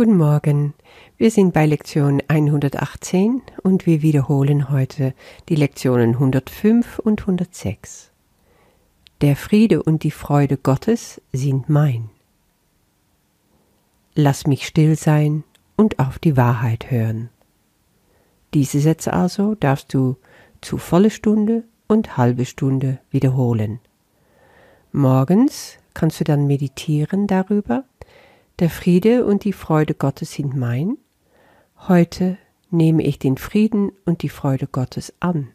Guten Morgen. Wir sind bei Lektion 118 und wir wiederholen heute die Lektionen 105 und 106. Der Friede und die Freude Gottes sind mein. Lass mich still sein und auf die Wahrheit hören. Diese Sätze also darfst du zu volle Stunde und halbe Stunde wiederholen. Morgens kannst du dann meditieren darüber, der Friede und die Freude Gottes sind mein. Heute nehme ich den Frieden und die Freude Gottes an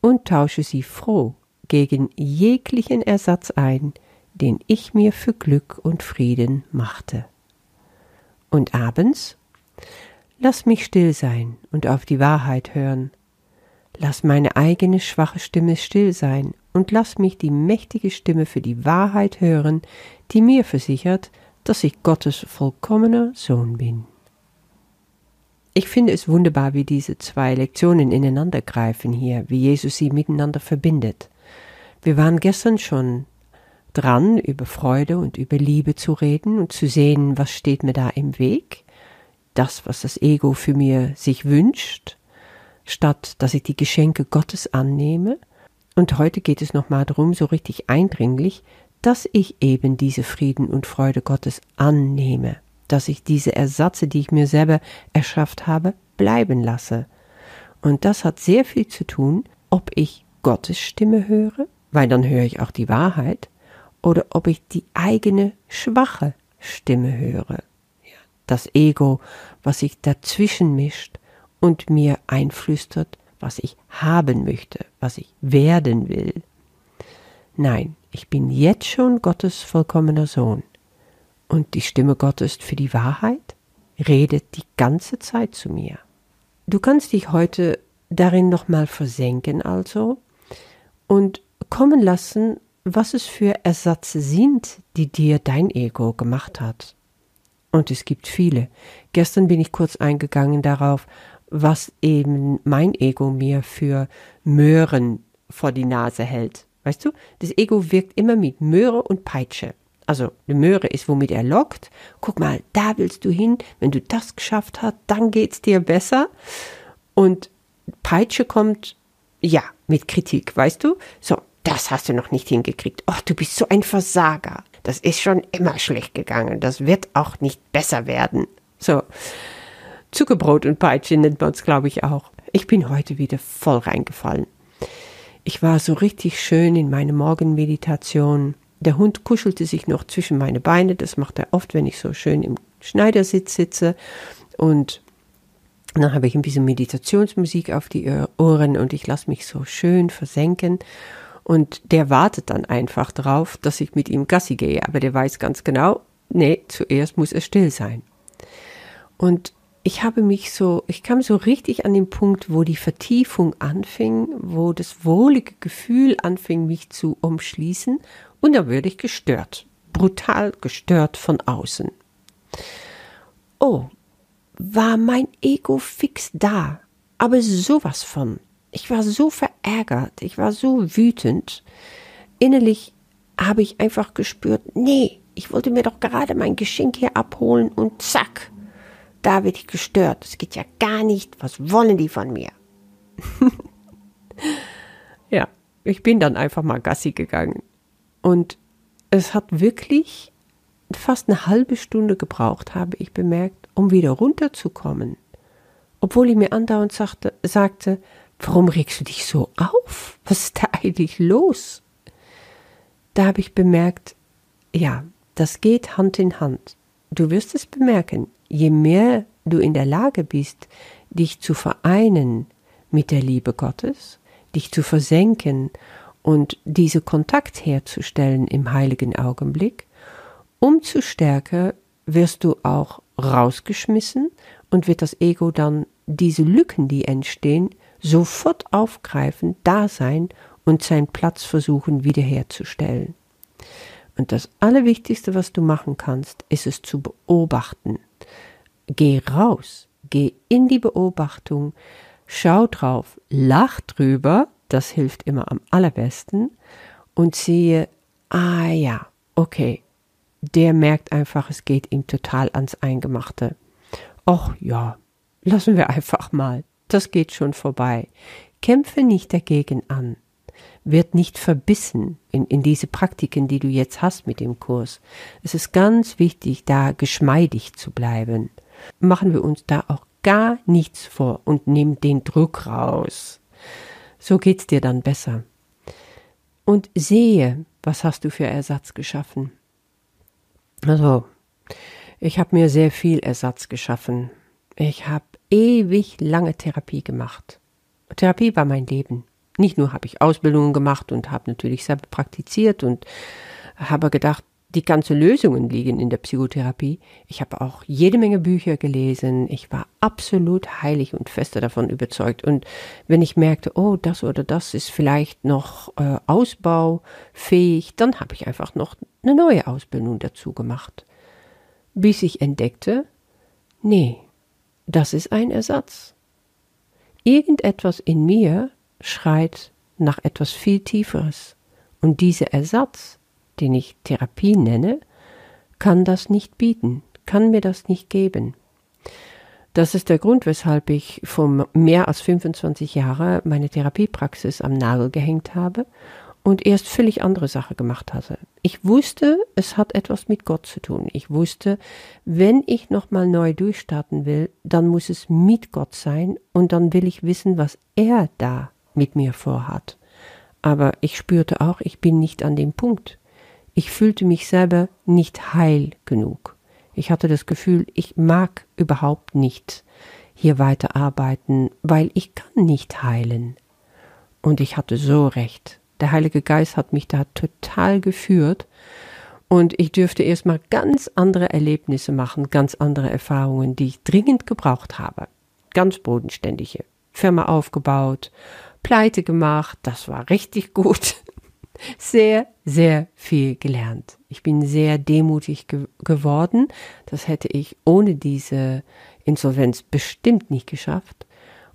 und tausche sie froh gegen jeglichen Ersatz ein, den ich mir für Glück und Frieden machte. Und abends? Lass mich still sein und auf die Wahrheit hören. Lass meine eigene schwache Stimme still sein und lass mich die mächtige Stimme für die Wahrheit hören, die mir versichert, dass ich Gottes vollkommener Sohn bin. Ich finde es wunderbar, wie diese zwei Lektionen ineinander greifen hier, wie Jesus sie miteinander verbindet. Wir waren gestern schon dran, über Freude und über Liebe zu reden und zu sehen, was steht mir da im Weg, das, was das Ego für mir sich wünscht, statt dass ich die Geschenke Gottes annehme. Und heute geht es nochmal darum, so richtig eindringlich, dass ich eben diese Frieden und Freude Gottes annehme, dass ich diese Ersatze, die ich mir selber erschafft habe, bleiben lasse. Und das hat sehr viel zu tun, ob ich Gottes Stimme höre, weil dann höre ich auch die Wahrheit, oder ob ich die eigene schwache Stimme höre. Das Ego, was sich dazwischen mischt und mir einflüstert, was ich haben möchte, was ich werden will. Nein, ich bin jetzt schon Gottes vollkommener Sohn. Und die Stimme Gottes für die Wahrheit redet die ganze Zeit zu mir. Du kannst dich heute darin nochmal versenken also und kommen lassen, was es für Ersatze sind, die dir dein Ego gemacht hat. Und es gibt viele. Gestern bin ich kurz eingegangen darauf, was eben mein Ego mir für Möhren vor die Nase hält. Weißt du, das Ego wirkt immer mit Möhre und Peitsche. Also eine Möhre ist, womit er lockt. Guck mal, da willst du hin. Wenn du das geschafft hast, dann geht's dir besser. Und Peitsche kommt, ja, mit Kritik, weißt du? So, das hast du noch nicht hingekriegt. Oh, du bist so ein Versager. Das ist schon immer schlecht gegangen. Das wird auch nicht besser werden. So, Zuckerbrot und Peitsche nennt man es, glaube ich, auch. Ich bin heute wieder voll reingefallen. Ich war so richtig schön in meine Morgenmeditation. Der Hund kuschelte sich noch zwischen meine Beine. Das macht er oft, wenn ich so schön im Schneidersitz sitze. Und dann habe ich ein bisschen Meditationsmusik auf die Ohren und ich lasse mich so schön versenken. Und der wartet dann einfach drauf, dass ich mit ihm Gassi gehe. Aber der weiß ganz genau, nee, zuerst muss er still sein. Und ich habe mich so, ich kam so richtig an den Punkt, wo die Vertiefung anfing, wo das wohlige Gefühl anfing, mich zu umschließen, und da würde ich gestört, brutal gestört von außen. Oh, war mein Ego fix da, aber sowas von. Ich war so verärgert, ich war so wütend. Innerlich habe ich einfach gespürt, nee, ich wollte mir doch gerade mein Geschenk hier abholen und zack, da werde ich gestört. Das geht ja gar nicht. Was wollen die von mir? ja, ich bin dann einfach mal Gassi gegangen. Und es hat wirklich fast eine halbe Stunde gebraucht, habe ich bemerkt, um wieder runterzukommen. Obwohl ich mir andauernd sagte, sagte, warum regst du dich so auf? Was ist da eigentlich los? Da habe ich bemerkt, ja, das geht Hand in Hand. Du wirst es bemerken, je mehr du in der Lage bist, dich zu vereinen mit der Liebe Gottes, dich zu versenken und diese Kontakt herzustellen im heiligen Augenblick, umso stärker wirst du auch rausgeschmissen und wird das Ego dann diese Lücken, die entstehen, sofort aufgreifen, da sein und seinen Platz versuchen wiederherzustellen. Und das Allerwichtigste, was du machen kannst, ist es zu beobachten. Geh raus, geh in die Beobachtung, schau drauf, lach drüber, das hilft immer am allerbesten, und sehe, ah ja, okay, der merkt einfach, es geht ihm total ans Eingemachte. ach ja, lassen wir einfach mal, das geht schon vorbei. Kämpfe nicht dagegen an. Wird nicht verbissen in, in diese Praktiken, die du jetzt hast mit dem Kurs. Es ist ganz wichtig, da geschmeidig zu bleiben. Machen wir uns da auch gar nichts vor und nehmen den Druck raus. So geht's dir dann besser. Und sehe, was hast du für Ersatz geschaffen. Also, ich habe mir sehr viel Ersatz geschaffen. Ich habe ewig lange Therapie gemacht. Therapie war mein Leben. Nicht nur habe ich Ausbildungen gemacht und habe natürlich selber praktiziert und habe gedacht, die ganzen Lösungen liegen in der Psychotherapie. Ich habe auch jede Menge Bücher gelesen. Ich war absolut heilig und fester davon überzeugt. Und wenn ich merkte, oh, das oder das ist vielleicht noch äh, ausbaufähig, dann habe ich einfach noch eine neue Ausbildung dazu gemacht. Bis ich entdeckte, nee, das ist ein Ersatz. Irgendetwas in mir schreit nach etwas viel Tieferes. Und dieser Ersatz, den ich Therapie nenne, kann das nicht bieten, kann mir das nicht geben. Das ist der Grund, weshalb ich vor mehr als 25 Jahren meine Therapiepraxis am Nagel gehängt habe und erst völlig andere Sache gemacht hatte. Ich wusste, es hat etwas mit Gott zu tun. Ich wusste, wenn ich nochmal neu durchstarten will, dann muss es mit Gott sein und dann will ich wissen, was er da mit mir vorhat. Aber ich spürte auch, ich bin nicht an dem Punkt. Ich fühlte mich selber nicht heil genug. Ich hatte das Gefühl, ich mag überhaupt nicht hier weiterarbeiten, weil ich kann nicht heilen. Und ich hatte so recht. Der Heilige Geist hat mich da total geführt und ich dürfte erstmal ganz andere Erlebnisse machen, ganz andere Erfahrungen, die ich dringend gebraucht habe. Ganz bodenständige. Firma aufgebaut, pleite gemacht, das war richtig gut. Sehr, sehr viel gelernt. Ich bin sehr demutig ge geworden. Das hätte ich ohne diese Insolvenz bestimmt nicht geschafft.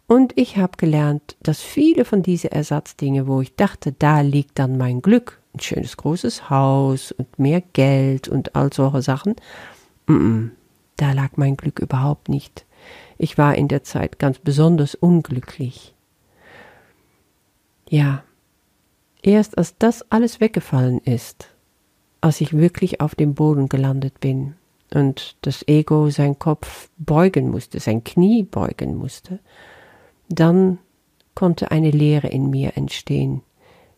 Und ich habe gelernt, dass viele von diesen Ersatzdinge, wo ich dachte, da liegt dann mein Glück, ein schönes großes Haus und mehr Geld und all solche Sachen, mm -mm, da lag mein Glück überhaupt nicht. Ich war in der Zeit ganz besonders unglücklich. Ja, erst als das alles weggefallen ist, als ich wirklich auf dem Boden gelandet bin und das Ego sein Kopf beugen musste, sein Knie beugen musste, dann konnte eine Leere in mir entstehen,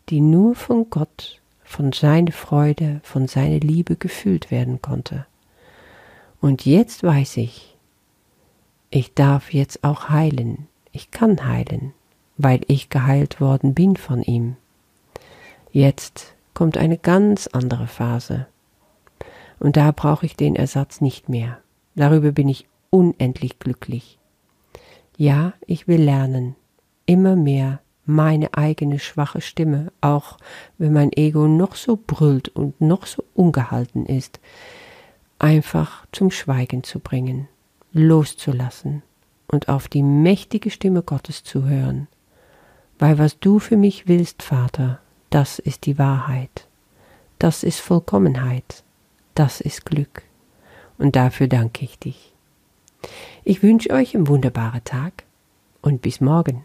die nur von Gott, von seiner Freude, von seiner Liebe gefüllt werden konnte. Und jetzt weiß ich, ich darf jetzt auch heilen, ich kann heilen, weil ich geheilt worden bin von ihm. Jetzt kommt eine ganz andere Phase. Und da brauche ich den Ersatz nicht mehr. Darüber bin ich unendlich glücklich. Ja, ich will lernen, immer mehr meine eigene schwache Stimme, auch wenn mein Ego noch so brüllt und noch so ungehalten ist, einfach zum Schweigen zu bringen, loszulassen und auf die mächtige Stimme Gottes zu hören. Weil was du für mich willst, Vater, das ist die Wahrheit, das ist Vollkommenheit, das ist Glück, und dafür danke ich dich. Ich wünsche euch einen wunderbaren Tag und bis morgen.